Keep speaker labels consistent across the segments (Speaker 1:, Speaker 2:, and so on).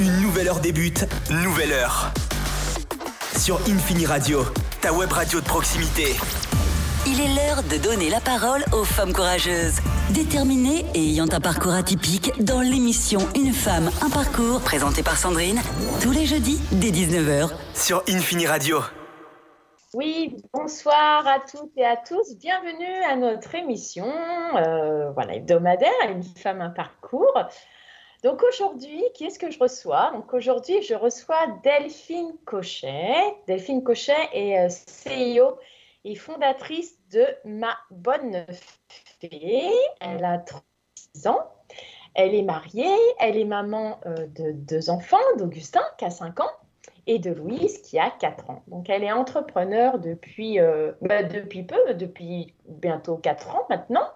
Speaker 1: Une nouvelle heure débute, nouvelle heure. Sur Infini Radio, ta web radio de proximité.
Speaker 2: Il est l'heure de donner la parole aux femmes courageuses, déterminées et ayant un parcours atypique dans l'émission Une femme, un parcours, présentée par Sandrine, tous les jeudis dès 19h.
Speaker 1: Sur Infini Radio.
Speaker 3: Oui, bonsoir à toutes et à tous. Bienvenue à notre émission euh, voilà, hebdomadaire, Une femme, un parcours. Donc aujourd'hui, qui est-ce que je reçois? Donc aujourd'hui, je reçois Delphine Cochet. Delphine Cochet est euh, CEO et fondatrice de Ma Bonne Fée. Elle a 36 ans. Elle est mariée, elle est maman euh, de deux enfants, d'Augustin qui a 5 ans et de Louise qui a 4 ans. Donc elle est entrepreneur depuis, euh, bah, depuis peu, depuis bientôt 4 ans maintenant.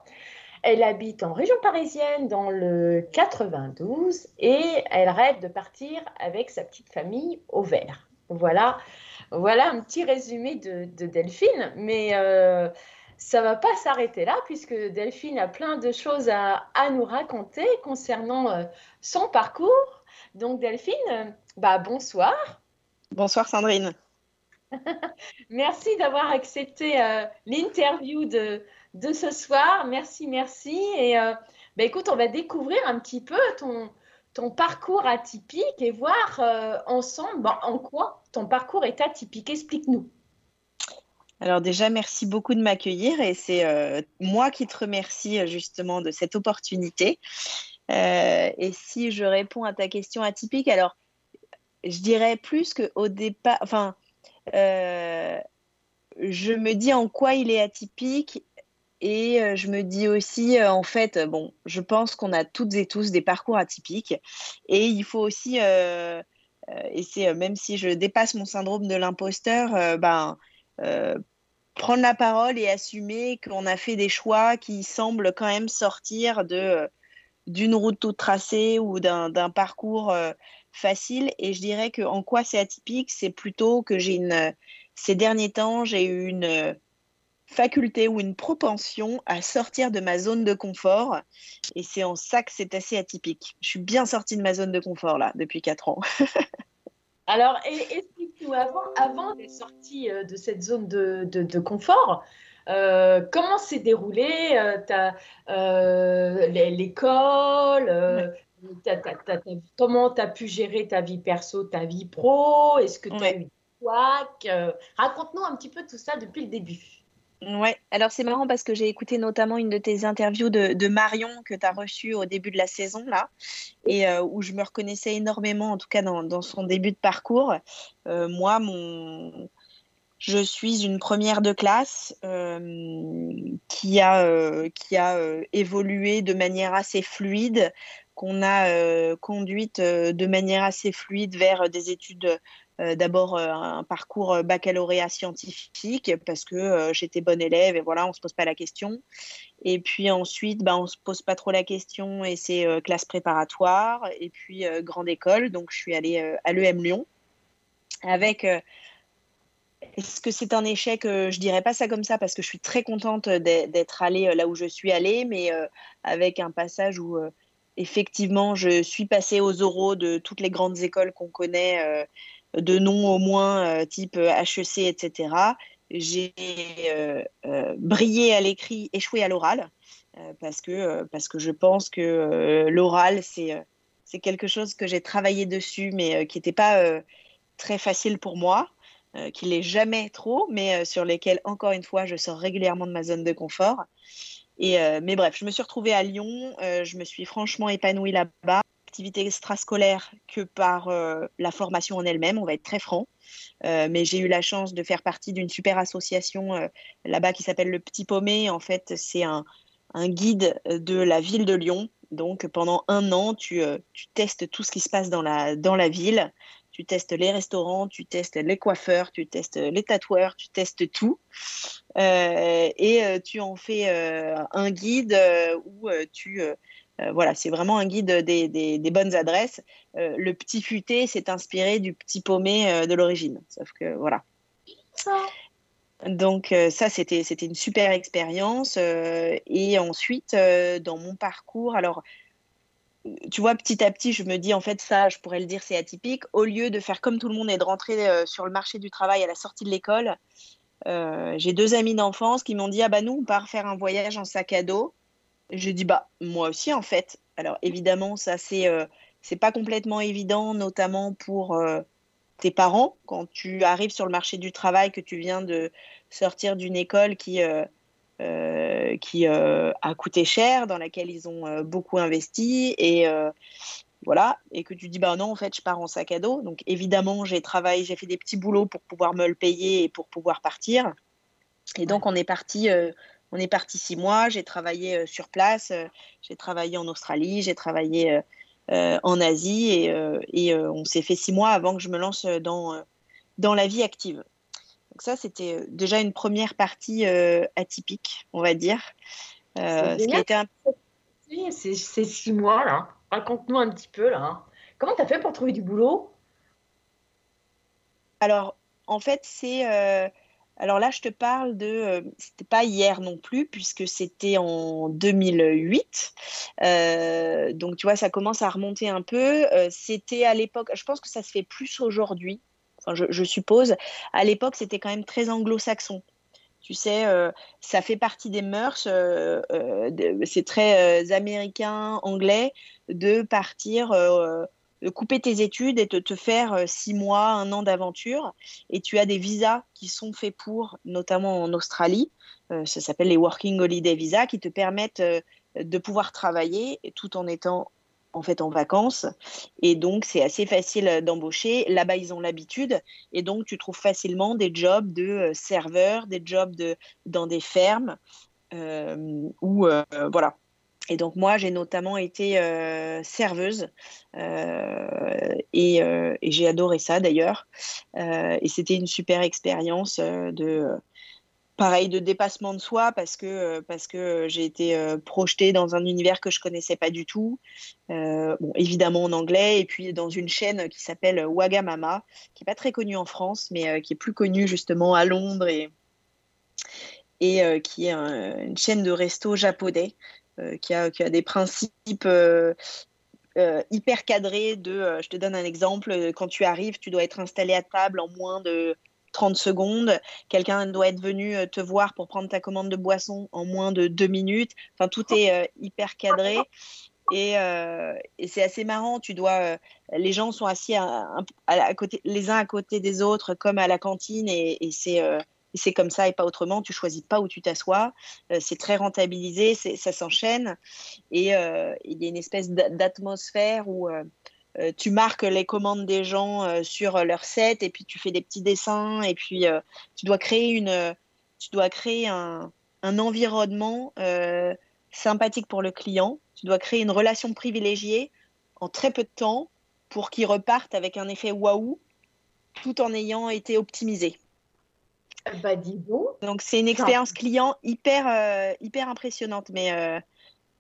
Speaker 3: Elle habite en région parisienne dans le 92 et elle rêve de partir avec sa petite famille au vert. Voilà, voilà un petit résumé de, Delphine, mais euh, ça ne va pas s'arrêter là puisque Delphine a plein de choses à, nous raconter concernant euh, son parcours. Donc Delphine, bah, bonsoir.
Speaker 4: Bonsoir Sandrine.
Speaker 3: merci d'avoir accepté euh, l'interview de, de ce soir. Merci, merci. Et euh, ben, écoute, on va découvrir un petit peu ton, ton parcours atypique et voir euh, ensemble ben, en quoi ton parcours est atypique. Explique-nous.
Speaker 4: Alors déjà, merci beaucoup de m'accueillir et c'est euh, moi qui te remercie justement de cette opportunité. et si je réponds à ta question atypique, alors je dirais plus qu'au départ, enfin, je me dis en quoi il est atypique et euh, je me dis aussi, euh, en fait, bon, je pense qu'on a toutes et tous des parcours atypiques. Et il faut aussi, euh, et c'est même si je dépasse mon syndrome de l'imposteur, ben, prendre la parole et assumer qu'on a fait des choix qui semblent quand même sortir d'une route toute tracée ou d'un parcours facile. Et je dirais que en quoi c'est atypique, c'est plutôt que j'ai une ces derniers temps, j'ai eu une faculté ou une propension à sortir de ma zone de confort. Et c'est en ça que c'est assez atypique. Je suis bien sortie de ma zone de confort là depuis 4 ans.
Speaker 3: Alors, explique-nous, avant, avant d'être sortie euh, de cette zone de, de, confort, euh, comment s'est déroulé euh, l'école Comment tu as pu gérer ta vie perso, ta vie pro? Est-ce que tu as eu des Raconte-nous un petit peu tout ça depuis le début.
Speaker 4: Ouais, alors c'est marrant parce que j'ai écouté notamment une de tes interviews de, Marion que tu as reçue au début de la saison, là, et euh, où je me reconnaissais énormément, en tout cas dans, son début de parcours. Euh, moi, mon... je suis une première de classe euh, qui a, qui a évolué de manière assez fluide, qu'on a conduite de manière assez fluide vers des études d'abord euh, un parcours euh, baccalauréat scientifique parce que j'étais bonne élève et voilà, on ne se pose pas la question. Et puis ensuite, bah, on se pose pas trop la question et c'est classe préparatoire et puis grande école. Donc je suis allée à l'EM Lyon avec est-ce que c'est un échec Je dirais pas ça comme ça parce que je suis très contente d'être allée là où je suis allée, mais avec un passage où effectivement je suis passée aux oraux de toutes les grandes écoles qu'on connaît de noms au moins euh, type HEC, etc. J'ai euh, euh, brillé à l'écrit, échoué à l'oral, parce, que, parce que je pense que l'oral, c'est quelque chose que j'ai travaillé dessus, mais qui n'était pas très facile pour moi, qui l'est jamais trop, mais sur lesquels, encore une fois, je sors régulièrement de ma zone de confort. Et, mais bref, je me suis retrouvée à Lyon, je me suis franchement épanouie là-bas activité extrascolaire que par euh, la formation en elle-même, on va être très franc. Euh, mais j'ai eu la chance de faire partie d'une super association euh, là-bas qui s'appelle le Petit Paumé. En fait, c'est un, guide de la ville de Lyon. Donc pendant un an, tu, testes tout ce qui se passe dans la, dans la ville. Tu testes les restaurants, tu testes les coiffeurs, tu testes les tatoueurs, tu testes tout. et tu en fais un guide où tu voilà, c'est vraiment un guide des, bonnes adresses. Euh, le petit futé s'est inspiré du petit paumé euh, de l'origine. Sauf que voilà. Donc ça, c'était une super expérience. et ensuite, dans mon parcours, alors tu vois, petit à petit, je me dis, en fait, ça, je pourrais le dire, c'est atypique. Au lieu de faire comme tout le monde et de rentrer euh, sur le marché du travail à la sortie de l'école, euh, j'ai deux amis d'enfance qui m'ont dit, ah bah nous, on part faire un voyage en sac à dos. J'ai dit, bah, moi aussi, en fait. Alors, évidemment, ça, c'est euh, pas complètement évident, notamment pour tes parents, quand tu arrives sur le marché du travail, que tu viens de sortir d'une école qui euh, qui euh, a coûté cher, dans laquelle ils ont euh, beaucoup investi et voilà, et que tu dis bah non en fait je pars en sac à dos. Donc évidemment j'ai travaillé, j'ai fait des petits boulots pour pouvoir me le payer et pour pouvoir partir. Et donc on est parti, on est parti six mois. J'ai travaillé sur place, j'ai travaillé en Australie, j'ai travaillé en Asie et, et on s'est fait six mois avant que je me lance dans dans la vie active. Donc ça, c'était euh, déjà une première partie euh, atypique, on va dire.
Speaker 3: Euh, c'est six mois, là. Raconte-nous un petit peu, là. Comment tu as fait pour trouver du boulot?
Speaker 4: Alors, en fait, c'est... Alors là, je te parle de... c'était pas hier non plus, puisque c'était en 2008. donc, tu vois, ça commence à remonter un peu. c'était à l'époque... Je pense que ça se fait plus aujourd'hui je, suppose, à l'époque, c'était quand même très anglo-saxon. Tu sais, euh, ça fait partie des mœurs, euh, euh, c'est très américain, anglais, de partir, couper tes études et de te faire six mois, un an d'aventure. Et tu as des visas qui sont faits pour, notamment en Australie, ça s'appelle les Working Holiday Visa, qui te permettent de pouvoir travailler tout en étant en fait en vacances et donc c'est assez facile d'embaucher. Là-bas ils ont l'habitude et donc tu trouves facilement des jobs de euh, serveur, des jobs de dans des fermes euh, ou euh, voilà. Et donc moi j'ai notamment été serveuse et, et j'ai adoré ça d'ailleurs. Et c'était une super expérience de pareil de dépassement de soi parce que euh, parce que j'ai été euh, projetée dans un univers que je connaissais pas du tout. Euh, bon, évidemment en anglais et puis dans une chaîne qui s'appelle Wagamama qui est pas très connue en France mais qui est plus connue justement à Londres et et qui est une chaîne de resto japonais qui a, qui, a, des principes hyper cadrés de je te donne un exemple quand tu arrives tu dois être installé à table en moins de 30 secondes. Quelqu'un doit être venu euh, te voir pour prendre ta commande de boisson en moins de deux minutes. Enfin, tout est euh, hyper cadré. Et, euh, c'est assez marrant. Tu dois, les gens sont assis à, côté, les uns à côté des autres, comme à la cantine, et c'est c'est comme ça et pas autrement. Tu choisis pas où tu t'assois. c'est très rentabilisé, ça s'enchaîne. Et il y a une espèce d'atmosphère où euh, tu marques les commandes des gens euh, sur leur set et puis tu fais des petits dessins et puis euh, tu dois créer une tu dois créer un, environnement sympathique pour le client tu dois créer une relation privilégiée en très peu de temps pour qu'il reparte avec un effet waouh tout en ayant été optimisé
Speaker 3: bah dis donc
Speaker 4: donc c'est une expérience client hyper hyper impressionnante mais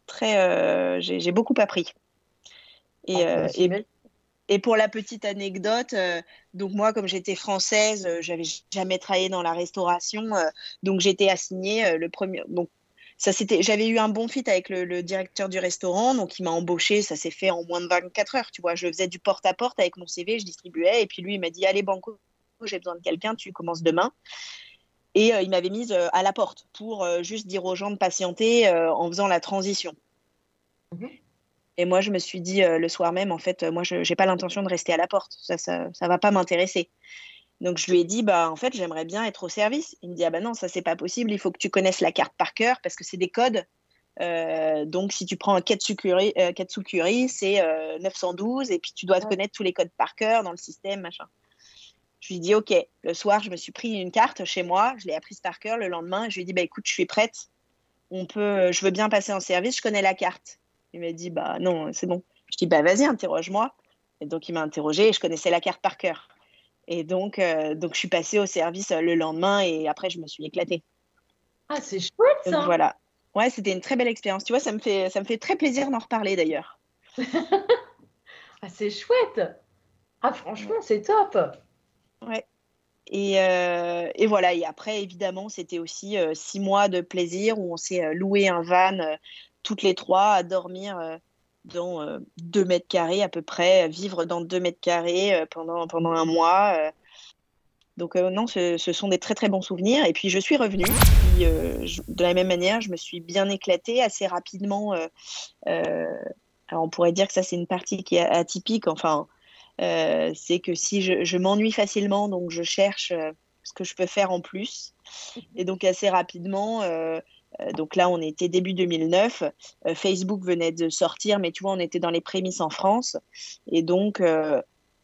Speaker 4: très j'ai beaucoup appris et, ah, bah, euh, et, pour la petite anecdote, euh, donc moi, comme j'étais française, euh, j'avais jamais travaillé dans la restauration, donc j'étais assignée le premier. Donc ça c'était, j'avais eu un bon fit avec le, directeur du restaurant, donc il m'a embauché. Ça s'est fait en moins de 24 heures, tu vois. Je faisais du porte à porte avec mon CV, je distribuais, et puis lui il m'a dit allez banco, j'ai besoin de quelqu'un, tu commences demain. Et il m'avait mise à la porte pour juste dire aux gens de patienter en faisant la transition. Mhm. Et moi, je me suis dit euh, le soir même, en fait, moi, je n'ai pas l'intention de rester à la porte. Ça ça, ça va pas m'intéresser. Donc, je lui ai dit, bah, en fait, j'aimerais bien être au service. Il me dit, ah bah non, ça, c'est pas possible. Il faut que tu connaisses la carte par cœur parce que c'est des codes. Euh, donc, si tu prends un Katsukuri, euh, Katsukuri c'est 912 et puis tu dois connaître tous les codes par cœur dans le système, machin. Je lui ai dit, OK. Le soir, je me suis pris une carte chez moi. Je l'ai apprise par cœur. Le lendemain, je lui ai dit, bah, écoute, je suis prête. On peut, je veux bien passer en service. Je connais la carte. Il m'a dit, bah non, c'est bon. Je dis, bah vas-y, interroge-moi. Et donc, il m'a interrogé et je connaissais la carte par cœur. Et donc, euh, donc, je suis passée au service euh, le lendemain et après, je me suis éclatée.
Speaker 3: Ah, c'est chouette ça.
Speaker 4: Donc, voilà. Ouais, c'était une très belle expérience. Tu vois, ça me fait, ça me fait très plaisir d'en reparler d'ailleurs.
Speaker 3: ah, c'est chouette. Ah, franchement, c'est top.
Speaker 4: Ouais. Et, euh, et, voilà. Et après, évidemment, c'était aussi six mois de plaisir où on s'est loué un van toutes les trois à dormir euh, dans 2 mètres carrés à peu près, vivre dans 2 mètres carrés pendant, pendant un mois. Donc non, ce, sont des très très bons souvenirs. Et puis je suis revenue. de la même manière, je me suis bien éclatée assez rapidement. alors on pourrait dire que ça c'est une partie qui est atypique. Enfin, c'est que si je, je m'ennuie facilement, donc je cherche ce que je peux faire en plus. Et donc assez rapidement, euh, euh, donc là on était début 2009, euh, Facebook venait de sortir, mais tu vois on était dans les prémices en France. Et donc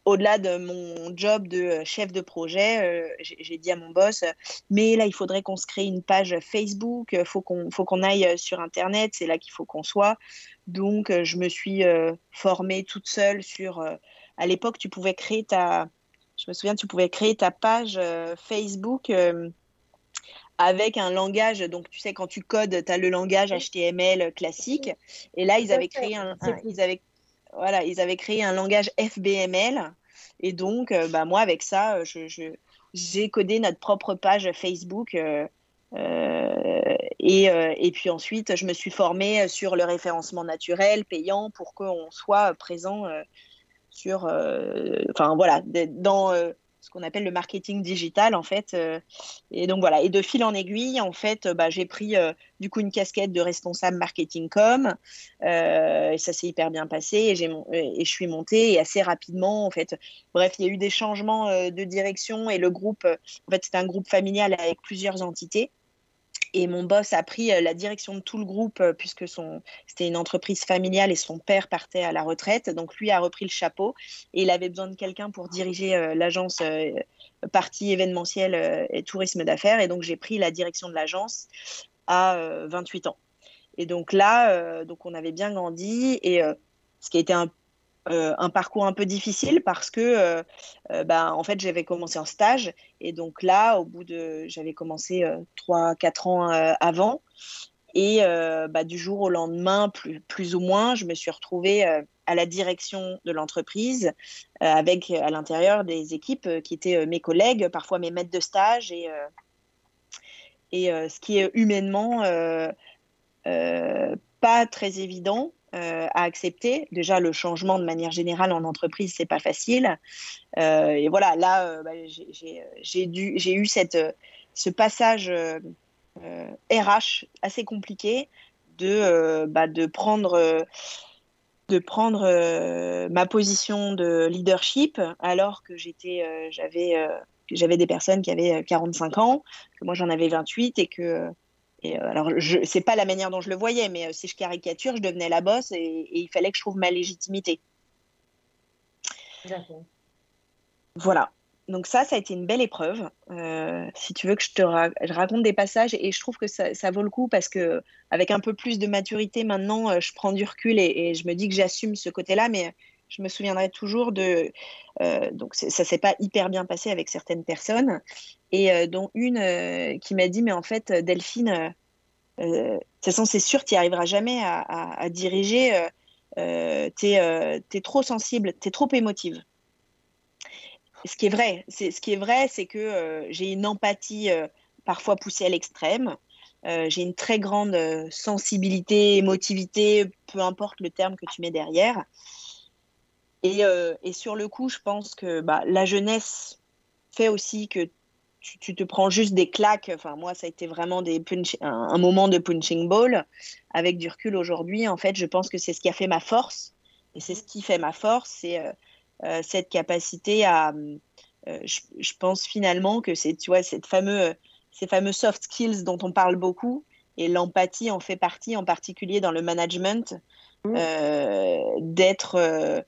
Speaker 4: au-delà de mon job de chef de projet, j'ai dit à mon boss, mais là, il faudrait qu'on se crée une page Facebook, il faut qu'on faut qu'on aille sur Internet, c'est là qu'il faut qu'on soit. Donc, je me suis formée toute seule sur... à l'époque, tu pouvais créer ta, je me souviens, tu pouvais créer ta page euh, Facebook euh, avec un langage. Donc, tu sais, quand tu codes, tu as le langage HTML classique. Et là, ils avaient créé un, ils avaient, voilà, ils avaient créé un langage FBML. Et donc, euh, bah, moi, avec ça, j'ai je, codé notre propre page Facebook. et, et, puis ensuite, je me suis formée sur le référencement naturel payant pour qu'on soit présent euh, enfin voilà, dans euh, ce qu'on appelle le marketing digital en fait. Euh, et donc voilà, et de fil en aiguille, en fait, bah, j'ai pris du coup une casquette de responsable marketing com. ça s'est hyper bien passé et, j'ai, et je suis montée assez rapidement en fait. Bref, il y a eu des changements de direction et le groupe, en fait, c'est un groupe familial avec plusieurs entités. Et mon boss a pris euh, la direction de tout le groupe euh, puisque c'était une entreprise familiale et son père partait à la retraite. Donc lui a repris le chapeau et il avait besoin de quelqu'un pour diriger euh, l'agence partie événementielle et tourisme d'affaires. Et donc j'ai pris la direction de l'agence à 28 ans. Et donc là, donc on avait bien grandi et ce qui a été un euh, un parcours un peu difficile parce que euh, euh, bah, en fait j'avais commencé en stage et donc là au bout de j'avais commencé 3-4 ans avant et bah, du jour au lendemain plus, plus ou moins je me suis retrouvée à la direction de l'entreprise avec à l'intérieur des équipes qui étaient mes collègues parfois mes maîtres de stage et et ce qui est humainement pas très évident euh, à accepter. Déjà, le changement de manière générale en entreprise, c'est pas facile. Euh, et voilà, là, euh, bah, j'ai eu cette, ce passage RH assez compliqué de, bah, de prendre de prendre ma position de leadership alors que j'étais j'avais j'avais des personnes qui avaient 45 ans, que moi j'en avais 28 et que et euh, alors, ce n'est pas la manière dont je le voyais, mais euh, si je caricature, je devenais la bosse et, il fallait que je trouve ma légitimité. Voilà. Donc ça, ça a été une belle épreuve. Euh, si tu veux que je te raconte des passages, et je trouve que ça, vaut le coup parce que avec un peu plus de maturité maintenant, je prends du recul et, je me dis que j'assume ce côté-là, mais je me souviendrai toujours de. donc ça s'est pas hyper bien passé avec certaines personnes, et euh, dont une euh, qui m'a dit mais en fait Delphine de toute façon c'est sûr tu n'y arriveras jamais à, diriger euh, tu es, trop sensible tu es trop émotive ce qui est vrai c'est ce qui est vrai c'est que j'ai une empathie parfois poussée à l'extrême j'ai une très grande sensibilité, émotivité, peu importe le terme que tu mets derrière. Et, et sur le coup, je pense que bah, la jeunesse fait aussi que tu, te prends juste des claques. Enfin, moi, ça a été vraiment des un, moment de punching ball. Avec du recul aujourd'hui, en fait, je pense que c'est ce qui a fait ma force. Et c'est ce qui fait ma force, c'est euh, euh, cette capacité à. Euh, je, pense finalement que c'est, tu vois, cette fameux, ces fameux soft skills dont on parle beaucoup. Et l'empathie en fait partie, en particulier dans le management, mmh. d'être euh,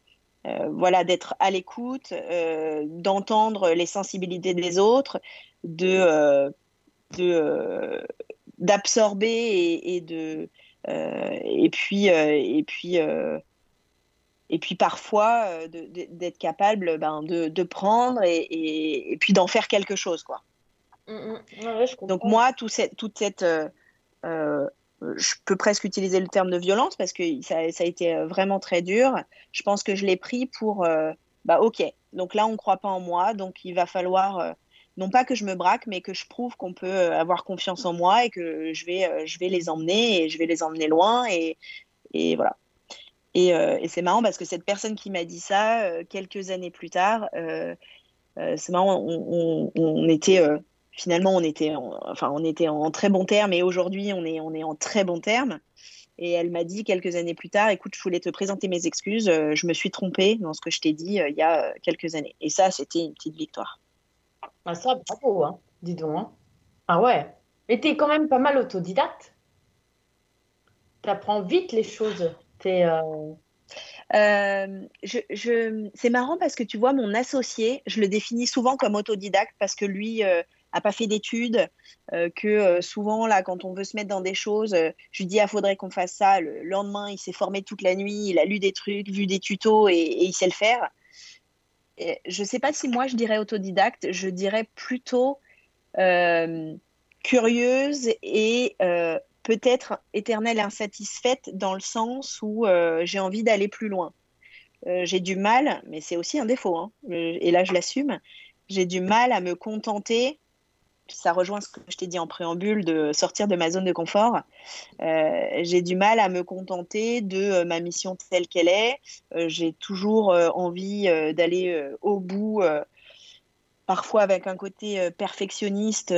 Speaker 4: voilà, d'être à l'écoute, euh, d'entendre les sensibilités des autres, de, euh, d'absorber et, de et puis et puis et puis parfois d'être capable ben, de, prendre et, puis d'en faire quelque chose quoi. Mmh, mmh. Donc moi tout cette, toute cette je peux presque utiliser le terme de violence parce que ça, a été euh, vraiment très dur. Je pense que je l'ai pris pour, euh, bah ok, donc là on ne croit pas en moi, donc il va falloir, euh, non pas que je me braque, mais que je prouve qu'on peut avoir confiance en moi et que je vais, je vais les emmener et je vais les emmener loin et, et voilà. Et, c'est marrant parce que cette personne qui m'a dit ça, quelques années plus tard, c'est marrant, on, était finalement, on était, en, enfin, on était en très bon terme et aujourd'hui, on est, on est en très bon terme. Et elle m'a dit quelques années plus tard, écoute, je voulais te présenter mes excuses, je me suis trompée dans ce que je t'ai dit il y a quelques années. Et ça, c'était une petite victoire.
Speaker 3: Ah ça, bravo, hein, dis donc. Hein. Ah ouais. Mais tu es quand même pas mal autodidacte. Tu apprends vite les choses. Euh,
Speaker 4: euh, je, c'est marrant parce que tu vois, mon associé, je le définis souvent comme autodidacte parce que lui euh, a pas fait d'études, que souvent, là, quand on veut se mettre dans des choses, je lui dis, il ah, faudrait qu'on fasse ça. Le lendemain, il s'est formé toute la nuit, il a lu des trucs, vu des tutos et, il sait le faire. je ne sais pas si moi, je dirais autodidacte, je dirais plutôt curieuse et peut-être éternelle insatisfaite dans le sens où euh, j'ai envie d'aller plus loin. Euh, j'ai du mal, mais c'est aussi un défaut, hein, euh, et là je l'assume, j'ai du mal à me contenter, ça rejoint ce que je t'ai dit en préambule, de sortir de ma zone de confort. j'ai du mal à me contenter de ma mission telle qu'elle est. j'ai toujours envie d'aller au bout, parfois avec un côté perfectionniste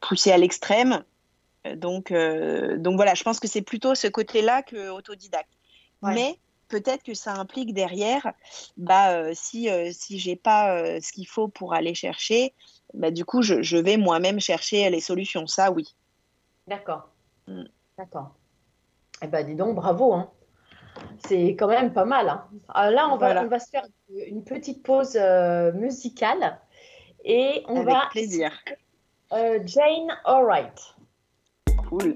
Speaker 4: poussé à l'extrême. Euh, donc, euh, donc voilà, je pense que c'est plutôt ce côté-là que autodidacte. Mais peut-être que ça implique derrière, bah, euh, si, si je n'ai pas ce qu'il faut pour aller chercher, bah, du coup, je, vais moi-même chercher les solutions. Ça, oui.
Speaker 3: D'accord. Mm. D'accord. Eh ben, dis donc, bravo. Hein. C'est quand même pas mal. Hein. Ah, là, on va, on va se faire une petite pause musicale. Et on
Speaker 4: Avec va. plaisir.
Speaker 3: Jane Alright.
Speaker 4: Cool.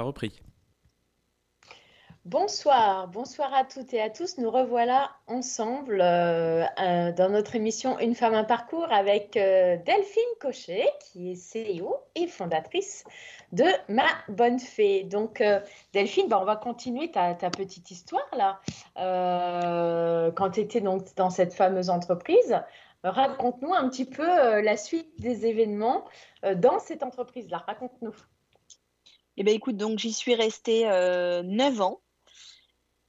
Speaker 5: Repris.
Speaker 3: Bonsoir, bonsoir à toutes et à tous. Nous revoilà ensemble euh, euh, dans notre émission Une femme, un parcours avec euh, Delphine Cochet, qui est CEO et fondatrice de Ma Bonne Fée. Donc, Delphine, bah, on va continuer ta, petite histoire là. quand tu étais donc dans cette fameuse entreprise, raconte-nous un petit peu la suite des événements dans cette entreprise-là. Raconte-nous.
Speaker 4: Eh bien, écoute, donc j'y suis restée neuf ans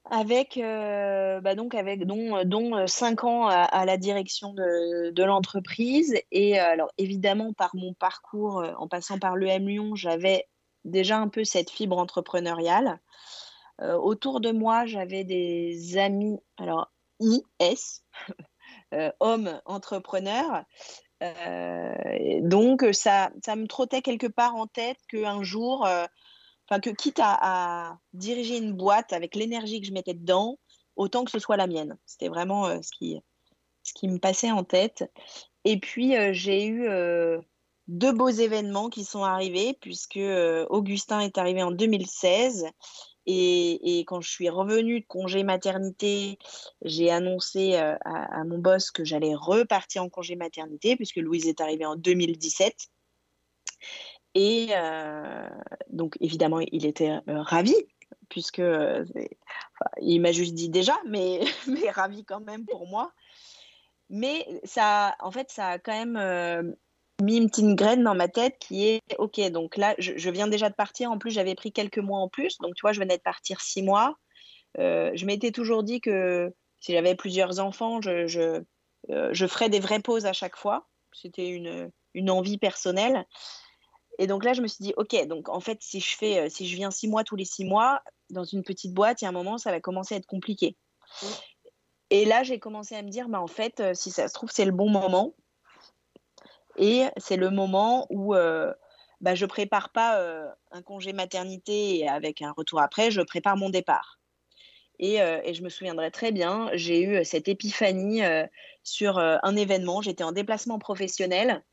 Speaker 4: avec, euh, bah donc avec dont, euh, dont 5 euh, ans à, la direction de, de l'entreprise. Et alors évidemment, par mon parcours, en passant par l'EM Lyon, j'avais déjà un peu cette fibre entrepreneuriale. autour de moi, j'avais des amis, alors IS, hommes entrepreneurs. Donc ça, ça me trottait quelque part en tête qu'un jour, Enfin, que quitte à, diriger une boîte avec l'énergie que je mettais dedans, autant que ce soit la mienne. C'était vraiment euh, ce, qui, ce qui me passait en tête. Et puis, euh, j'ai eu euh, deux beaux événements qui sont arrivés, puisque Augustin est arrivé en 2016. Et, quand je suis revenue de congé maternité, j'ai annoncé à, à, mon boss que j'allais repartir en congé maternité, puisque Louise est arrivée en 2017. Et euh, donc, évidemment, il était euh, ravi, puisque euh, il m'a juste dit déjà, mais, mais ravi quand même pour moi. Mais ça, en fait, ça a quand même mis une petite graine dans ma tête qui est OK, donc là, je, viens déjà de partir. En plus, j'avais pris quelques mois en plus. Donc, tu vois, je venais de partir six mois. je m'étais toujours dit que si j'avais plusieurs enfants, je, je, je, ferais des vraies pauses à chaque fois. C'était une, une envie personnelle. Et donc là, je me suis dit, OK, donc en fait, si je, fais, euh, si je viens six mois tous les six mois dans une petite boîte, il y a un moment, ça va commencer à être compliqué. Et là, j'ai commencé à me dire, bah, en fait, euh, si ça se trouve, c'est le bon moment. Et c'est le moment où euh, bah, je prépare pas un congé maternité avec un retour après, je prépare mon départ. Et, et je me souviendrai très bien, j'ai eu cette épiphanie sur un événement. J'étais en déplacement professionnel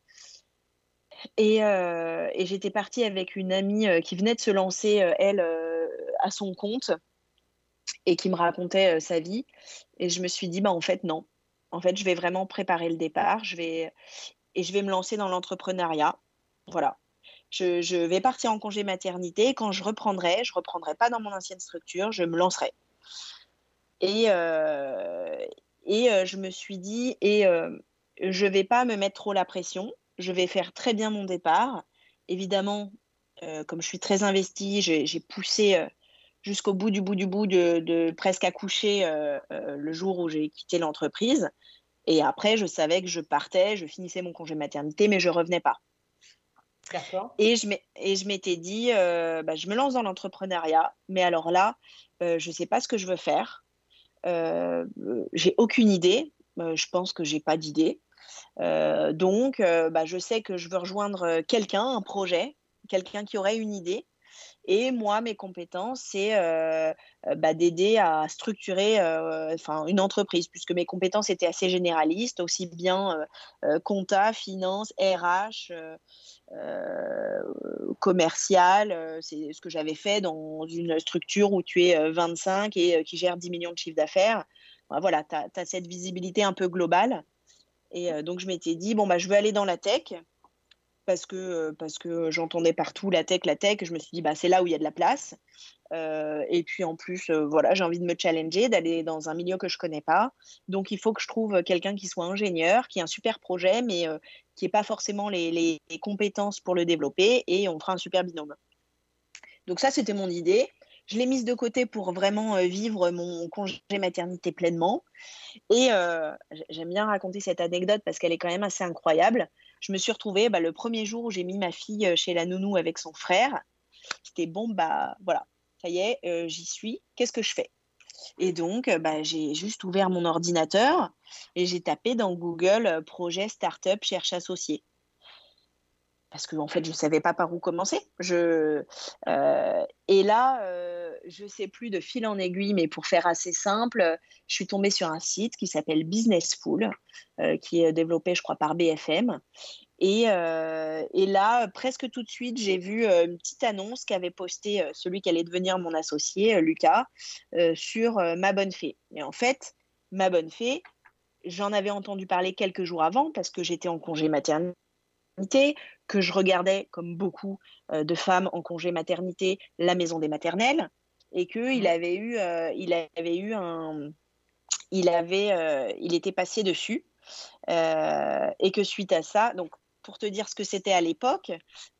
Speaker 4: euh, et, j'étais partie avec une amie euh, qui venait de se lancer, euh, elle, à son compte et qui me racontait sa vie. Et je me suis dit, bah, en fait, non. En fait, je vais vraiment préparer le départ. Je vais... Et je vais me lancer dans l'entrepreneuriat. Voilà. Je, vais partir en congé maternité. Quand je reprendrai, je ne reprendrai pas dans mon ancienne structure. Je me lancerai. Et, et je me suis dit, et je ne vais pas me mettre trop la pression je vais faire très bien mon départ. Évidemment, euh, comme je suis très investie, j'ai poussé euh, jusqu'au bout du bout du bout de, presque accoucher euh, le jour où j'ai quitté l'entreprise. Et après, je savais que je partais, je finissais mon congé maternité, mais je revenais pas. Et je m'étais dit, bah, je me lance dans l'entrepreneuriat, mais alors là, je ne sais pas ce que je veux faire. j'ai aucune idée. je pense que j'ai pas d'idée. Euh, donc, euh, bah, je sais que je veux rejoindre euh, quelqu'un, un projet, quelqu'un qui aurait une idée. Et moi, mes compétences, c'est bah, d'aider à structurer une entreprise, puisque mes compétences étaient assez généralistes, aussi bien compta, finance, RH, commercial. c'est ce que j'avais fait dans une structure où tu es 25 et qui gère 10 millions de chiffres d'affaires. Bah, voilà, tu as, cette visibilité un peu globale. Et euh, donc, je m'étais dit, bon, bah, je veux aller dans la tech parce que, euh, parce que j'entendais partout la tech, la tech. Je me suis dit, bah, c'est là où il y a de la place. Euh, et puis en plus, voilà, j'ai envie de me challenger, d'aller dans un milieu que je connais pas. Donc il faut que je trouve quelqu'un qui soit ingénieur, qui ait un super projet, mais qui n'ait pas forcément les, compétences pour le développer, et on fera un super binôme. Donc ça, c'était mon idée. Je l'ai mise de côté pour vraiment euh, vivre mon congé maternité pleinement. Et euh, j'aime bien raconter cette anecdote parce qu'elle est quand même assez incroyable. Je me suis retrouvée bah, le premier jour où j'ai mis ma fille euh, chez la nounou avec son frère. C'était bon, bah voilà, ça y est, j'y suis. Qu'est-ce que je fais? Et donc, bah, j'ai juste ouvert mon ordinateur et j'ai tapé dans Google projet startup cherche associé parce que en fait je savais pas par où commencer. Euh, et là, euh, je sais plus de fil en aiguille, mais pour faire assez simple, je suis tombée sur un site qui s'appelle Business School, euh, qui est développé, je crois, par BFM. Et, et, là, presque tout de suite, j'ai vu une petite annonce qu'avait postée celui qui allait devenir mon associé, Lucas, sur Ma Bonne Fée. Et en fait, Ma Bonne Fée, j'en avais entendu parler quelques jours avant parce que j'étais en congé maternité que je regardais, comme beaucoup de femmes en congé maternité, la maison des maternelles, et qu'il avait eu, il avait eu un, il avait, il était passé dessus, et que suite à ça, donc pour te dire ce que c'était à l'époque,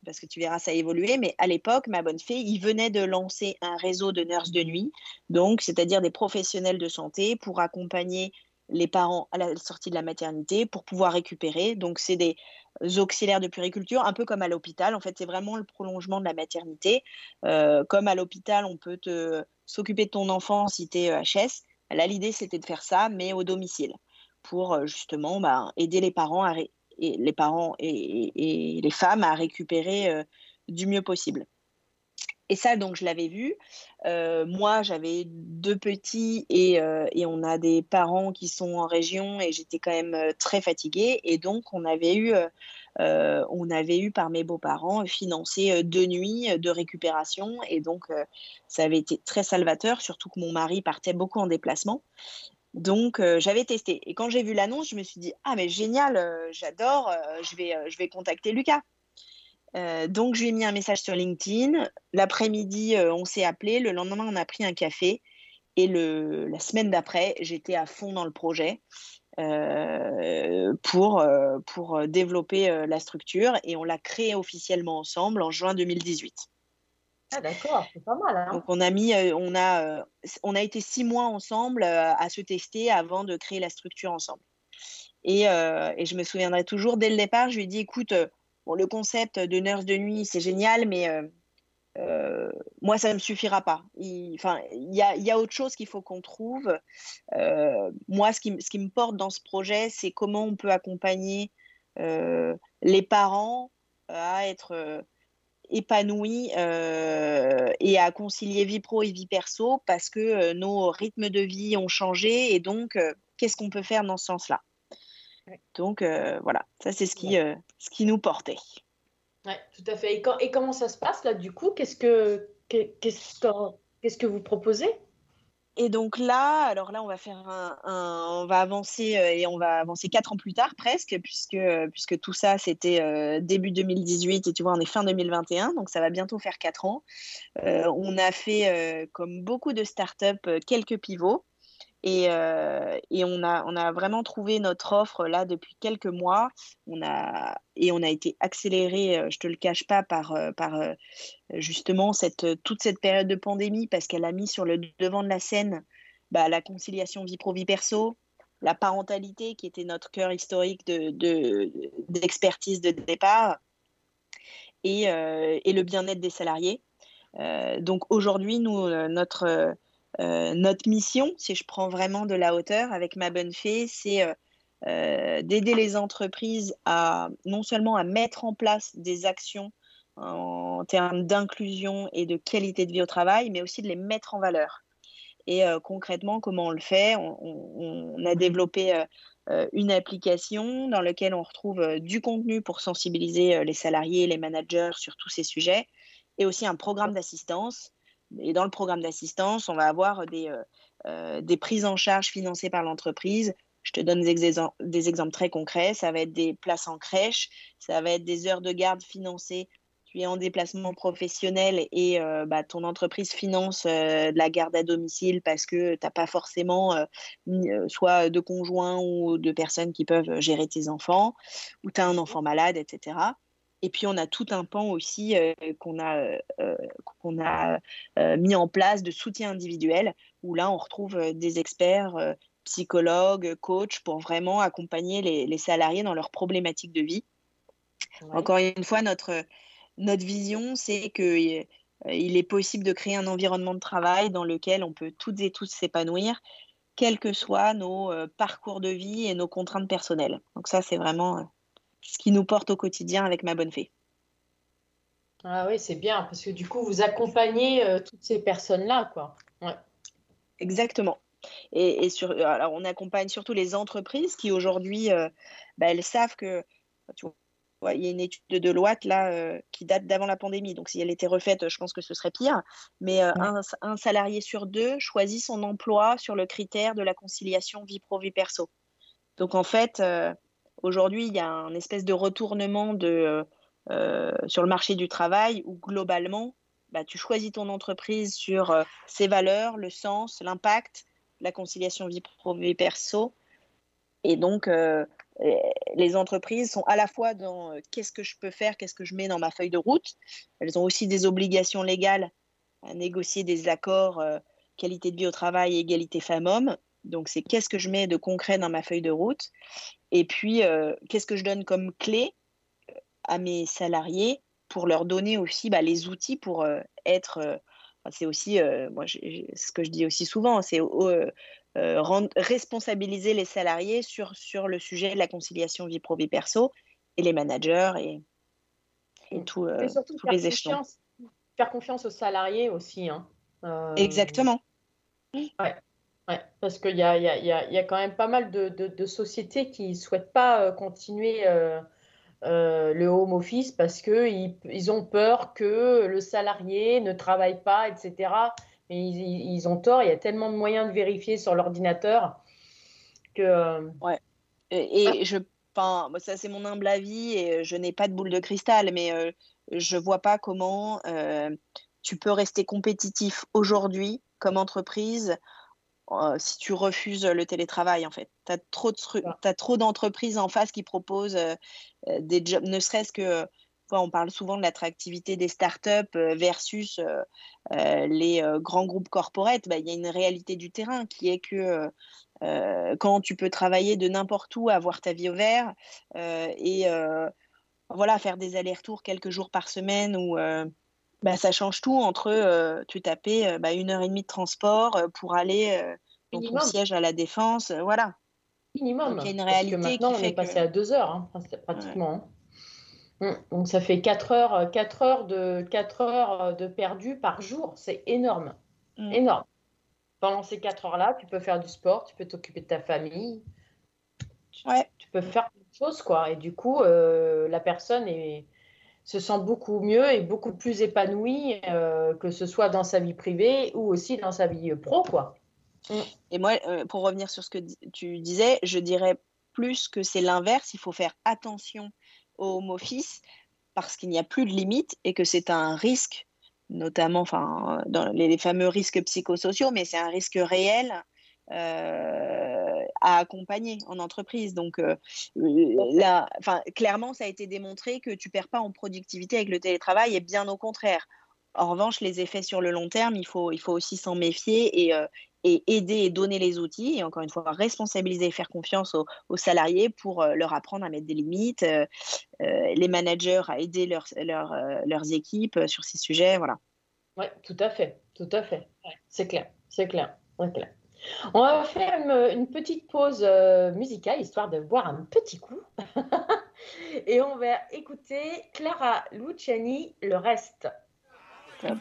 Speaker 4: parce que tu verras ça évoluer, mais à l'époque, ma bonne fée, il venait de lancer un réseau de nurses de nuit, donc c'est-à-dire des professionnels de santé pour accompagner les parents à la sortie de la maternité pour pouvoir récupérer. Donc, c'est des auxiliaires de puriculture, un peu comme à l'hôpital. En fait, c'est vraiment le prolongement de la maternité. Euh, comme à l'hôpital, on peut s'occuper de ton enfant si tu es HS. Là, l'idée, c'était de faire ça, mais au domicile, pour euh, justement bah, aider les parents, et les femmes à récupérer euh, du mieux possible. Et ça, donc, je l'avais vu. Euh, moi, j'avais deux petits et, euh, et, on a des parents qui sont en région et j'étais quand même euh, très fatiguée. Et donc, on avait eu, on avait eu par mes beaux-parents financé deux nuits de récupération. Et donc, ça avait été très salvateur, surtout que mon mari partait beaucoup en déplacement. Donc, j'avais testé. Et quand j'ai vu l'annonce, je me suis dit, ah, mais génial, j'adore, je, vais, je vais contacter Lucas. Euh, donc, je lui ai mis un message sur LinkedIn. L'après-midi, euh, on s'est appelé. Le lendemain, on a pris un café. Et le, la semaine d'après, j'étais à fond dans le projet euh, pour, pour développer la structure. Et on l'a créé officiellement ensemble en juin 2018.
Speaker 3: Ah d'accord, c'est pas mal. Hein.
Speaker 4: Donc on a mis, on a, on a été six mois ensemble à se tester avant de créer la structure ensemble. Et, et, je me souviendrai toujours dès le départ, je lui ai dit, écoute, Bon, le concept de nurse de nuit, c'est génial, mais euh, euh, moi, ça ne me suffira pas. Il, y a, autre chose qu'il faut qu'on trouve. Euh, moi, ce qui, me porte dans ce projet, c'est comment on peut accompagner les parents à être épanouis et à concilier vie pro et vie perso parce que nos rythmes de vie ont changé et donc, qu'est-ce qu'on peut faire dans ce sens-là? Donc euh, voilà, ça c'est ce, qui, euh, ce qui nous portait.
Speaker 3: Oui, tout à fait. Et, et, comment ça se passe là du coup? Qu'est-ce que qu'est-ce qu'est-ce que vous proposez?
Speaker 4: Et donc là, alors là, on va faire un, on va avancer euh, et on va avancer quatre ans plus tard presque, puisque puisque tout ça c'était début 2018 et tu vois on est fin 2021, donc ça va bientôt faire quatre ans. on a fait comme beaucoup de startups quelques pivots. Euh, et, on, a, on a vraiment trouvé notre offre là depuis quelques mois. Et on a été accéléré, euh, je ne te le cache pas, par, euh, justement toute cette période de pandémie parce qu'elle a mis sur le devant de la scène bah, la conciliation vie pro-vie perso, la parentalité qui était notre cœur historique d'expertise de, départ et, le bien-être des salariés. donc aujourd'hui, nous, notre euh, notre mission, si je prends vraiment de la hauteur avec ma bonne fée, c'est euh, euh, d'aider les entreprises à non seulement à mettre en place des actions en termes d'inclusion et de qualité de vie au travail, mais aussi de les mettre en valeur. Et concrètement, comment on le fait? On, a développé une application dans laquelle on retrouve du contenu pour sensibiliser les salariés les managers sur tous ces sujets, et aussi un programme d'assistance et dans le programme d'assistance, on va avoir des, euh, euh, des prises en charge financées par l'entreprise. Je te donne des, exemples très concrets. Ça va être des places en crèche, ça va être des heures de garde financées. Tu es en déplacement professionnel et euh, bah, ton entreprise finance de la garde à domicile parce que tu n'as pas forcément soit de conjoints ou de personnes qui peuvent gérer tes enfants, ou tu as un enfant malade, etc. Et puis, on a tout un pan aussi euh, qu'on a, euh, euh, qu'on a mis en place de soutien individuel, où là, on retrouve des experts, psychologues, coachs, pour vraiment accompagner les, salariés dans leurs problématiques de vie. Encore une fois, notre, notre vision, c'est qu'il il est possible de créer un environnement de travail dans lequel on peut toutes et tous s'épanouir, quels que soient nos parcours de vie et nos contraintes personnelles. Donc ça, c'est vraiment ce qui nous porte au quotidien avec ma bonne fée.
Speaker 3: Ah oui, c'est bien, parce que du coup, vous accompagnez euh, toutes ces personnes-là, quoi.
Speaker 4: Exactement. Et, sur, alors, on accompagne surtout les entreprises qui aujourd'hui, euh, bah, elles savent que, il y a une étude de Deloitte là euh, qui date d'avant la pandémie. Donc, si elle était refaite, je pense que ce serait pire. Mais euh, un, salarié sur deux choisit son emploi sur le critère de la conciliation vie pro vie perso. Donc, en fait, aujourd'hui, il y a un espèce de retournement de, sur le marché du travail où globalement, bah, tu choisis ton entreprise sur ses valeurs, le sens, l'impact, la conciliation vie pro vie perso. Et donc, les entreprises sont à la fois dans euh, qu'est-ce que je peux faire, qu'est-ce que je mets dans ma feuille de route. Elles ont aussi des obligations légales à négocier des accords euh, qualité de vie au travail et égalité femmes-hommes. Donc, c'est qu'est-ce que je mets de concret dans ma feuille de route. Et puis, euh, qu'est-ce que je donne comme clé à mes salariés pour leur donner aussi bah, les outils pour être. c'est aussi, moi, ce que je dis aussi souvent, c'est euh, responsabiliser les salariés sur, sur le sujet de la conciliation vie pro vie perso et les managers et, et, tout, euh, tous les échelons.
Speaker 3: Faire confiance aux salariés aussi. Hein.
Speaker 4: Euh, Exactement.
Speaker 3: Ouais. Ouais, parce qu'il y a, y, a, y a, quand même pas mal de, de, sociétés qui ne souhaitent pas continuer le home office parce qu'ils ils ont peur que le salarié ne travaille pas, etc ils, ont tort. Il y a tellement de moyens de vérifier sur l'ordinateur que. Euh,
Speaker 4: ouais. Et, je Enfin, ça c'est mon humble avis et je n'ai pas de boule de cristal, mais euh, je vois pas comment euh, tu peux rester compétitif aujourd'hui comme entreprise si tu refuses le télétravail en fait. Tu as trop trop d'entreprises en face qui proposent des jobs, ne serait-ce que on parle souvent de l'attractivité des startups euh, versus euh, euh, les grands groupes corporate. Bah, il y a une réalité du terrain qui est que quand tu peux travailler de n'importe où, avoir ta vie au vert et voilà, faire des allers-retours quelques jours par semaine ou bah, ça change tout entre tu tapais bah, une heure et demie de transport pour aller ton siège à la défense, voilà.
Speaker 3: Minimum. il y a une réalité Parce que maintenant, on est passé à deux heures, hein, pratiquement. Hein. Mm. Donc ça fait 4 heures, 4 heures, de, 4 heures de perdu par jour. C'est énorme. Mm. Énorme. Pendant ces 4 heures-là, tu peux faire du sport, tu peux t'occuper de ta famille. Ouais. Tu peux faire plein de choses, quoi. Et du coup, euh, la personne est, se sent beaucoup mieux et beaucoup plus épanouie, euh, que ce soit dans sa vie privée ou aussi dans sa vie pro, quoi.
Speaker 4: Mm. Et moi, euh, pour revenir sur ce que tu disais, je dirais plus que c'est l'inverse. Il faut faire attention au home office parce qu'il n'y a plus de limite et que c'est un risque, notamment enfin, dans les, fameux risques psychosociaux, mais c'est un risque réel euh, à accompagner en entreprise. Donc euh, là, clairement, ça a été démontré que tu perds pas en productivité avec le télétravail et bien au contraire. En revanche, les effets sur le long terme, il faut, il faut aussi s'en méfier et, euh, et aider et donner les outils, et encore une fois, responsabiliser et faire confiance aux, salariés pour euh, leur apprendre à mettre des limites, euh, euh, les managers à aider leurs, leurs équipes sur ces sujets. Voilà.
Speaker 3: Oui, tout à fait, tout à fait. C'est clair, c'est clair, clair. On va faire une, petite pause musicale, histoire de boire un petit coup. et on va écouter Clara Luciani, le reste. Top.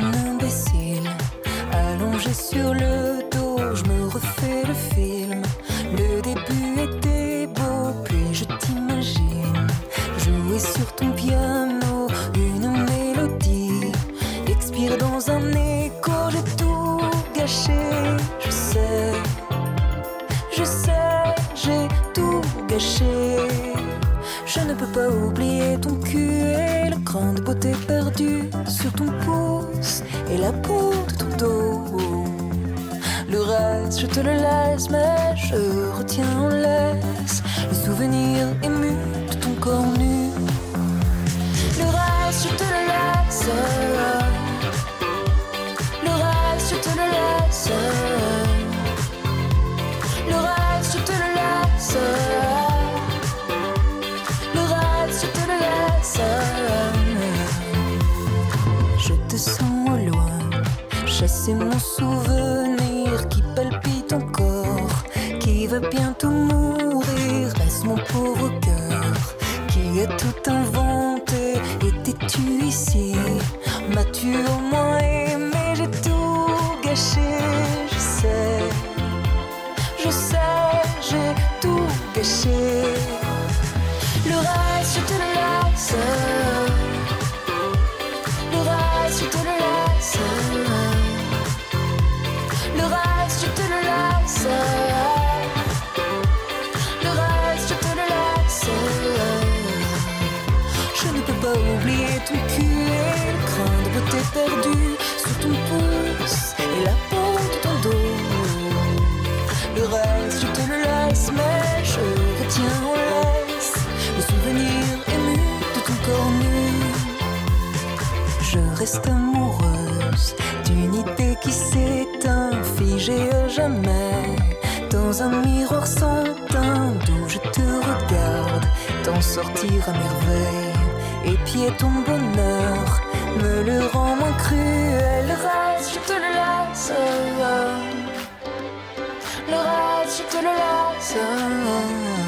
Speaker 5: imbécile. Allongé sur le dos, je me refais le film. Perdu sur ton pouce et la peau de ton dos. Le reste, je te le laisse, mais je retiens en laisse le souvenir ému de ton corps nu. Je reste amoureuse d'une idée qui s'éteint, figée à jamais. Dans un miroir sans teint d'où je te regarde, t'en sortir à merveille. Épier ton bonheur, me le rend moins cruel. Le reste, je te le laisse. Le reste, je te le laisse.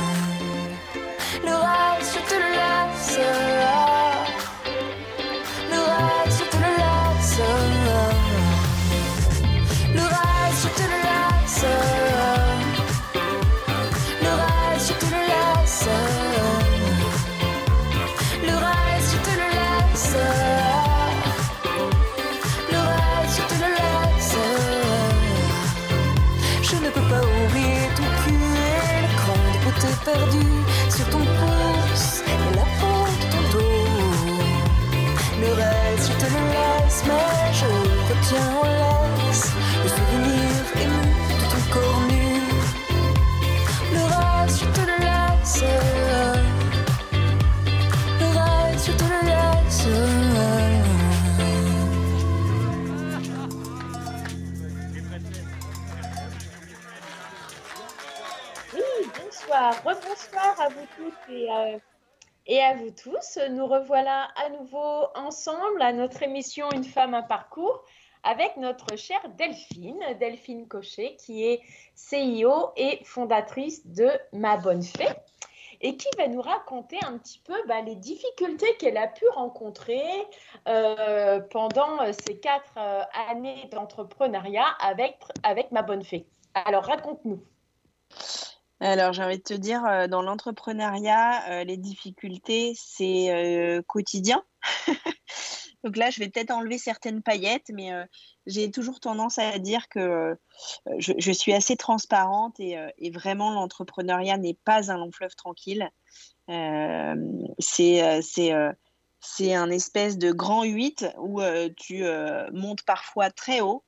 Speaker 3: À vous tous. Nous revoilà à nouveau ensemble à notre émission Une femme, un parcours avec notre chère Delphine, Delphine Cochet, qui est CIO et fondatrice de Ma Bonne Fée et qui va nous raconter un petit peu bah, les difficultés qu'elle a pu rencontrer euh, pendant euh, ces quatre euh, années d'entrepreneuriat avec, avec Ma Bonne Fée. Alors, raconte-nous.
Speaker 4: Alors, j'ai envie de te dire, euh, dans l'entrepreneuriat, euh, les difficultés, c'est euh, quotidien. Donc là, je vais peut-être enlever certaines paillettes, mais j'ai toujours tendance à dire que je, suis assez transparente et, vraiment, l'entrepreneuriat n'est pas un long fleuve tranquille. C'est un espèce de grand 8 où tu montes parfois très haut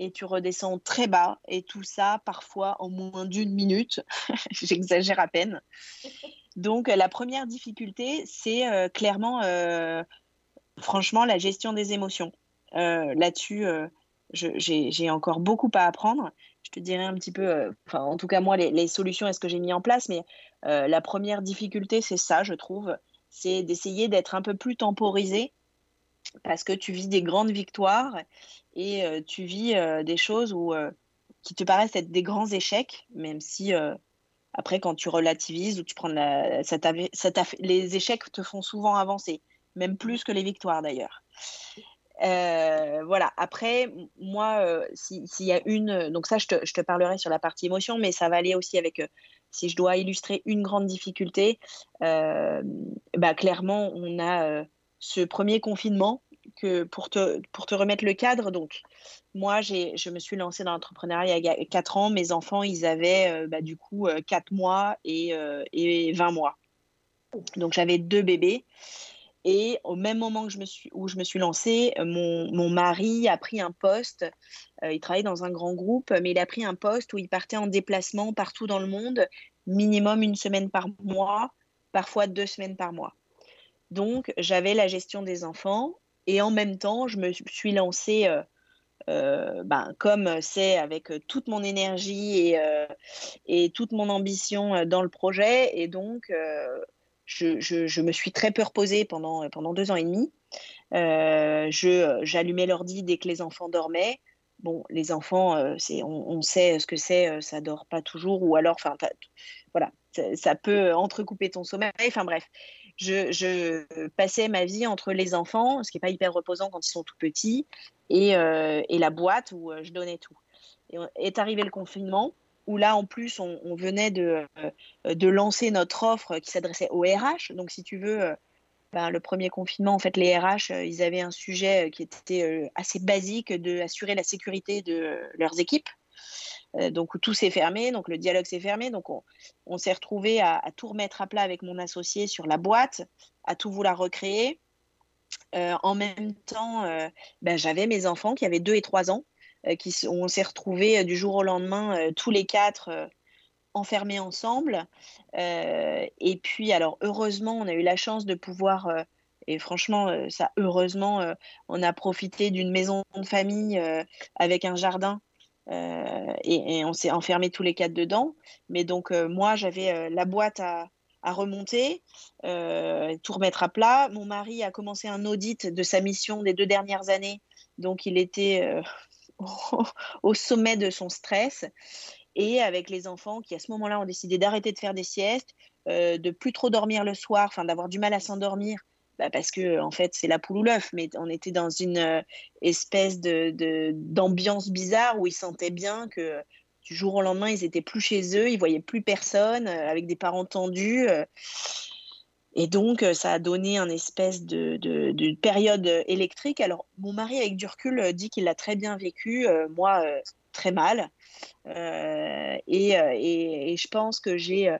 Speaker 4: et tu redescends très bas et tout ça parfois en moins d'une minute. J'exagère à peine. Donc euh, la première difficulté, c'est euh, clairement, euh, franchement, la gestion des émotions. Là-dessus, j'ai encore beaucoup à apprendre. Je te dirai un petit peu, en tout cas moi, les, solutions et ce que j'ai mis en place, mais la première difficulté, c'est ça, je trouve, c'est d'essayer d'être un peu plus temporisé parce que tu vis des grandes victoires et euh, tu vis euh, des choses où, euh, qui te paraissent être des grands échecs, même si après, quand tu relativises ou tu prends ça les échecs te font souvent avancer, même plus que les victoires d'ailleurs. Voilà. Après, moi, si- s'il y a une, donc ça, je te, je te parlerai sur la partie émotion, mais ça va aller aussi avec, si je dois illustrer une grande difficulté, bah, clairement, on a ce premier confinement que pour te, pour te remettre le cadre, donc moi, je me suis lancée dans l'entrepreneuriat il y a 4 ans. Mes enfants, ils avaient euh, bah, du coup euh, 4 mois et, euh, et 20 mois. Donc j'avais deux bébés. Et au même moment que je me suis, où je me suis lancée, euh, mon, mon mari a pris un poste. Euh, il travaillait dans un grand groupe, mais il a pris un poste où il partait en déplacement partout dans le monde, minimum une semaine par mois, parfois deux semaines par mois. Donc j'avais la gestion des enfants et en même temps, je me suis lancée, euh, euh, ben, comme c'est avec toute mon énergie et, euh, et toute mon ambition dans le projet. Et donc, je, je- me suis très peu reposée pendant, pendant deux ans et demi. J'allumais l'ordi dès que les enfants dormaient. Bon, les enfants, on, on sait ce que c'est, ça dort pas toujours, ou alors, enfin, voilà, ça peut entrecouper ton sommeil. Enfin bref, je, passais ma vie entre les enfants, ce qui n'est pas hyper reposant quand ils sont tout petits, et, euh, la boîte où euh, je donnais tout. Et est arrivé le confinement, où là, en plus, on, venait de, euh, de lancer notre offre qui s'adressait aux RH. Donc, si tu veux, ben, le premier confinement, en fait, les RH, ils avaient un sujet qui était assez basique de la sécurité de leurs équipes. Euh, donc, tout s'est fermé, donc le dialogue s'est fermé. Donc, on, s'est retrouvé à, tout remettre à plat avec mon associé sur la boîte, à tout vouloir recréer. en même temps, ben, j'avais mes enfants qui avaient 2 et 3 ans, qui on s'est retrouvés du jour au lendemain tous les quatre enfermés ensemble. et puis, alors heureusement, on a eu la chance de pouvoir et franchement, ça, heureusement, on a profité d'une maison de famille avec un jardin et, on s'est enfermés tous les quatre dedans. Mais donc, moi, j'avais la boîte à, remonter, tout remettre à plat. Mon mari a commencé un audit de sa mission des deux dernières années. Donc, il était au sommet de son stress. Et avec les enfants qui, à ce moment-là, ont décidé d'arrêter de faire des siestes, de plus trop dormir le soir, enfin d'avoir du mal à s'endormir bah, parce que en fait c'est la poule ou l'œuf, mais on était dans une euh, espèce de, d'ambiance bizarre où ils sentaient bien que du jour au lendemain ils étaient plus chez eux, ils voyaient plus personne, euh, avec des parents tendus. Euh. et donc, ça a donné un espèce de, de, période électrique. Alors, mon mari, avec du recul, dit qu'il l'a très bien vécu, moi, très mal. et, et, je pense que j'ai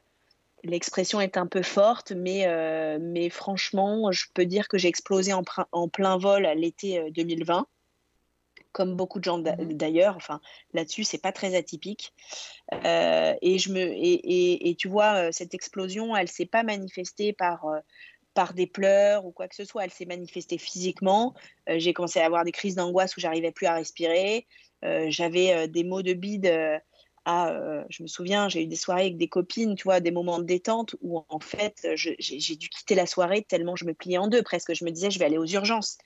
Speaker 4: L'expression est un peu forte, mais, euh, mais franchement, je peux dire que j'ai explosé en, en, plein vol l'été 2020, euh, comme beaucoup de gens mmh d'ailleurs. Enfin, là-dessus, c'est pas très atypique. Euh, et, je me, et, et, tu vois, cette explosion, elle s'est pas manifestée par, par des pleurs ou quoi que ce soit. Elle s'est manifestée physiquement. j'ai commencé à avoir des crises d'angoisse où j'arrivais plus à respirer. J'avais des maux de bide euh, je me souviens, j'ai eu des soirées avec des copines, tu vois, des moments de détente où en fait, j'ai dû quitter la soirée tellement je me pliais en deux presque. Je me disais, je vais aller aux urgences.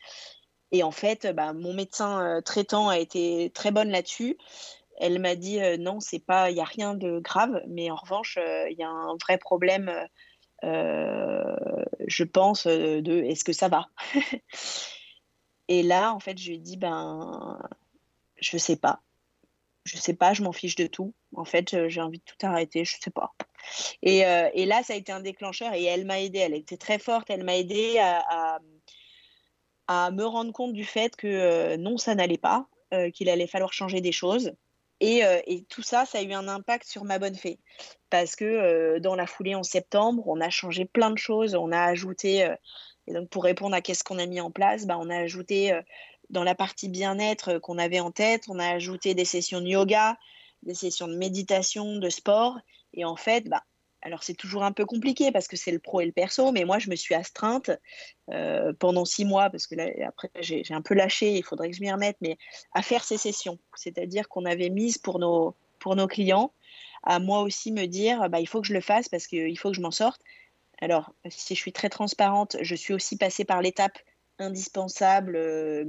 Speaker 4: Et en fait, bah, mon médecin euh, traitant a été très bonne là-dessus. Elle m'a dit euh, non, c'est pas, il y a rien de grave, mais en revanche, il y a un vrai problème. je pense de est-ce que ça va? Et là, en fait, je lui ai dit ben, je sais pas je sais pas, je m'en fiche de tout. En fait, euh, j'ai envie de tout arrêter, je sais pas. Et, euh, et, là, ça a été un déclencheur et elle m'a aidée. Elle était très forte. Elle m'a aidée à, me rendre compte du fait que euh, non, ça n'allait pas, qu'il allait falloir changer des choses. Et, et, tout ça, ça a eu un impact sur ma bonne fée. Parce que dans la foulée en septembre, on a changé plein de choses. On a ajouté, et donc pour répondre à qu'est-ce qu'on a mis en place, bah, on a ajouté dans la partie bien-être qu'on avait en tête, on a ajouté des sessions de yoga, des sessions de méditation, de sport. Et en fait, bah, alors c'est toujours un peu compliqué parce que c'est le pro et le perso, mais moi je me suis astreinte euh, pendant six mois parce que là après j'ai un peu lâché, il faudrait que je m'y remette, mais à faire ces sessions, c'est-à-dire qu'on avait mise pour nos pour nos clients, à moi aussi me dire bah, il faut que je le fasse parce qu'il faut que je m'en sorte. Alors si je suis très transparente, je suis aussi passée par l'étape indispensable euh,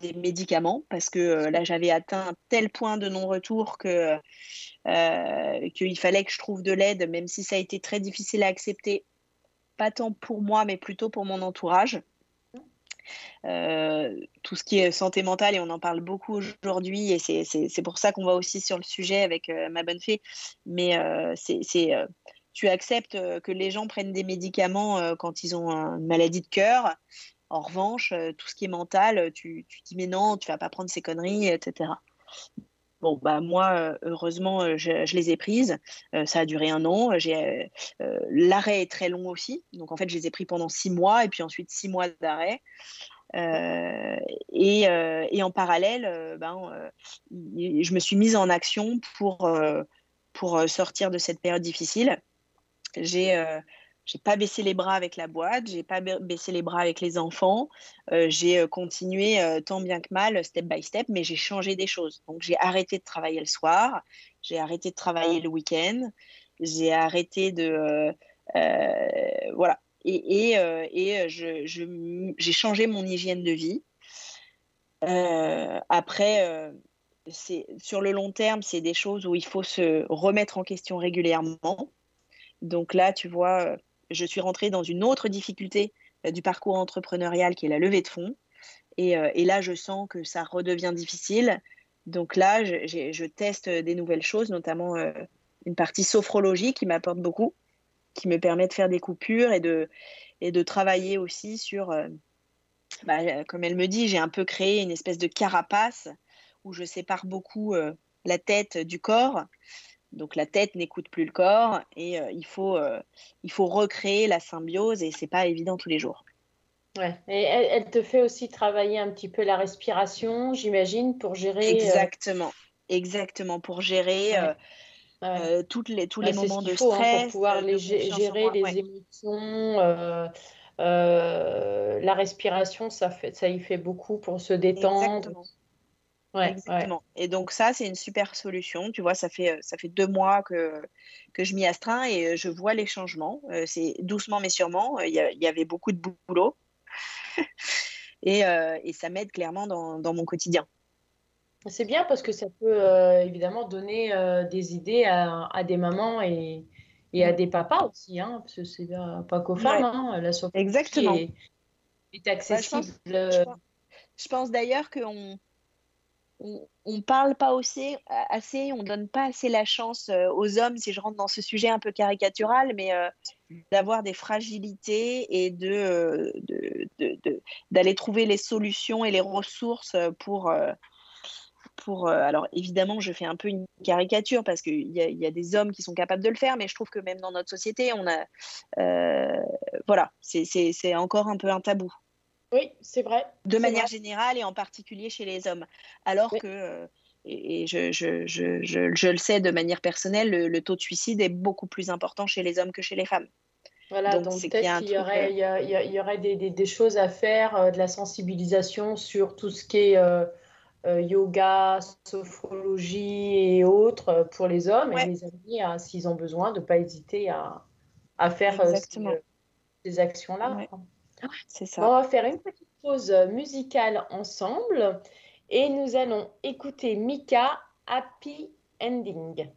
Speaker 4: des médicaments parce que euh, là j'avais atteint un tel point de non-retour que euh, qu'il fallait que je trouve de l'aide, même si ça a été très difficile à accepter, pas tant pour moi mais plutôt pour mon entourage. Euh, tout ce qui est santé mentale et on en parle beaucoup aujourd'hui et c'est pour ça qu'on va aussi sur le sujet avec ma bonne fée. Mais c'est tu acceptes que les gens prennent des médicaments quand ils ont une maladie de cœur en revanche, euh, tout ce qui est mental, euh, tu, tu dis mais non, tu vas pas prendre ces conneries, etc. Bon, bah moi, euh, heureusement, je, les ai prises. ça a duré un an. L'arrêt est très long aussi. Donc, en fait, je les ai pris pendant six mois et puis ensuite six mois d'arrêt. et, et, en parallèle, ben, je me suis mise en action pour, pour sortir de cette période difficile. J'ai j'ai pas baissé les bras avec la boîte, j'ai pas baissé les bras avec les enfants. Euh, j'ai euh, continué euh, tant bien que mal, step by step, mais j'ai changé des choses. Donc j'ai arrêté de travailler le soir, j'ai arrêté de travailler le week-end, j'ai arrêté de voilà. Et, et, et j'ai changé mon hygiène de vie. après, sur le long terme, c'est des choses où il faut se remettre en question régulièrement. Donc là, tu vois, je suis rentrée dans une autre difficulté euh, du parcours entrepreneurial qui est la levée de fonds. Euh, et, là, je sens que ça redevient difficile. Donc là, je, teste des nouvelles choses, notamment euh, une partie sophrologie qui m'apporte beaucoup, qui me permet de faire des coupures et de, travailler aussi sur, bah, comme elle me dit, j'ai un peu créé une espèce de carapace où je sépare beaucoup la tête du corps donc la tête n'écoute plus le corps et euh, il, faut, euh, il faut recréer la symbiose et c'est pas évident tous les jours.
Speaker 3: Ouais. Et elle, te fait aussi travailler un petit peu la respiration, j'imagine, pour gérer.
Speaker 4: Euh, Exactement. Exactement, pour gérer toutes les, tous les moments de stress. Hein,
Speaker 3: pour pouvoir les gérer les émotions. la respiration, ça, fait, ça y fait beaucoup pour se détendre.
Speaker 4: Exactement. Exactement. Et donc ça, c'est une super solution. Tu vois, ça fait, ça fait deux mois que, que je m'y astreins et je vois les changements. C'est doucement mais sûrement. Il y, avait beaucoup de boulot. et, et, ça m'aide clairement dans, dans, mon quotidien.
Speaker 3: C'est bien parce que ça peut évidemment donner des idées à, à, des mamans et, et à des papas aussi, hein, parce que c'est pas qu'aux femmes. Hein, la
Speaker 4: Exactement.
Speaker 3: Est, est accessible.
Speaker 4: je pense, je pense d'ailleurs qu'on on ne parle pas assez, assez, on donne pas assez la chance euh, aux hommes, si je rentre dans ce sujet un peu caricatural, mais euh, d'avoir des fragilités et d'aller trouver les solutions et les ressources pour, euh, alors évidemment, je fais un peu une caricature parce qu'il y, y, a des hommes qui sont capables de le faire, mais je trouve que même dans notre société, on a, voilà, c'est encore un peu un tabou.
Speaker 3: Oui, c'est vrai.
Speaker 4: De manière générale et en particulier chez les hommes. Alors que, euh, et, je, je, je, je, le sais de manière personnelle, le, taux de suicide est beaucoup plus important chez les hommes que chez les femmes.
Speaker 3: Voilà, donc, peut-être qu'il y, aurait, il y, aurait des, des, des, choses à faire, euh, de la sensibilisation sur tout ce qui est euh, yoga, sophrologie et autres pour les hommes et les amis, hein, s'ils ont besoin, de ne pas hésiter à, à faire ces, actions-là. On va faire une petite pause musicale ensemble et nous allons écouter Mika Happy Ending.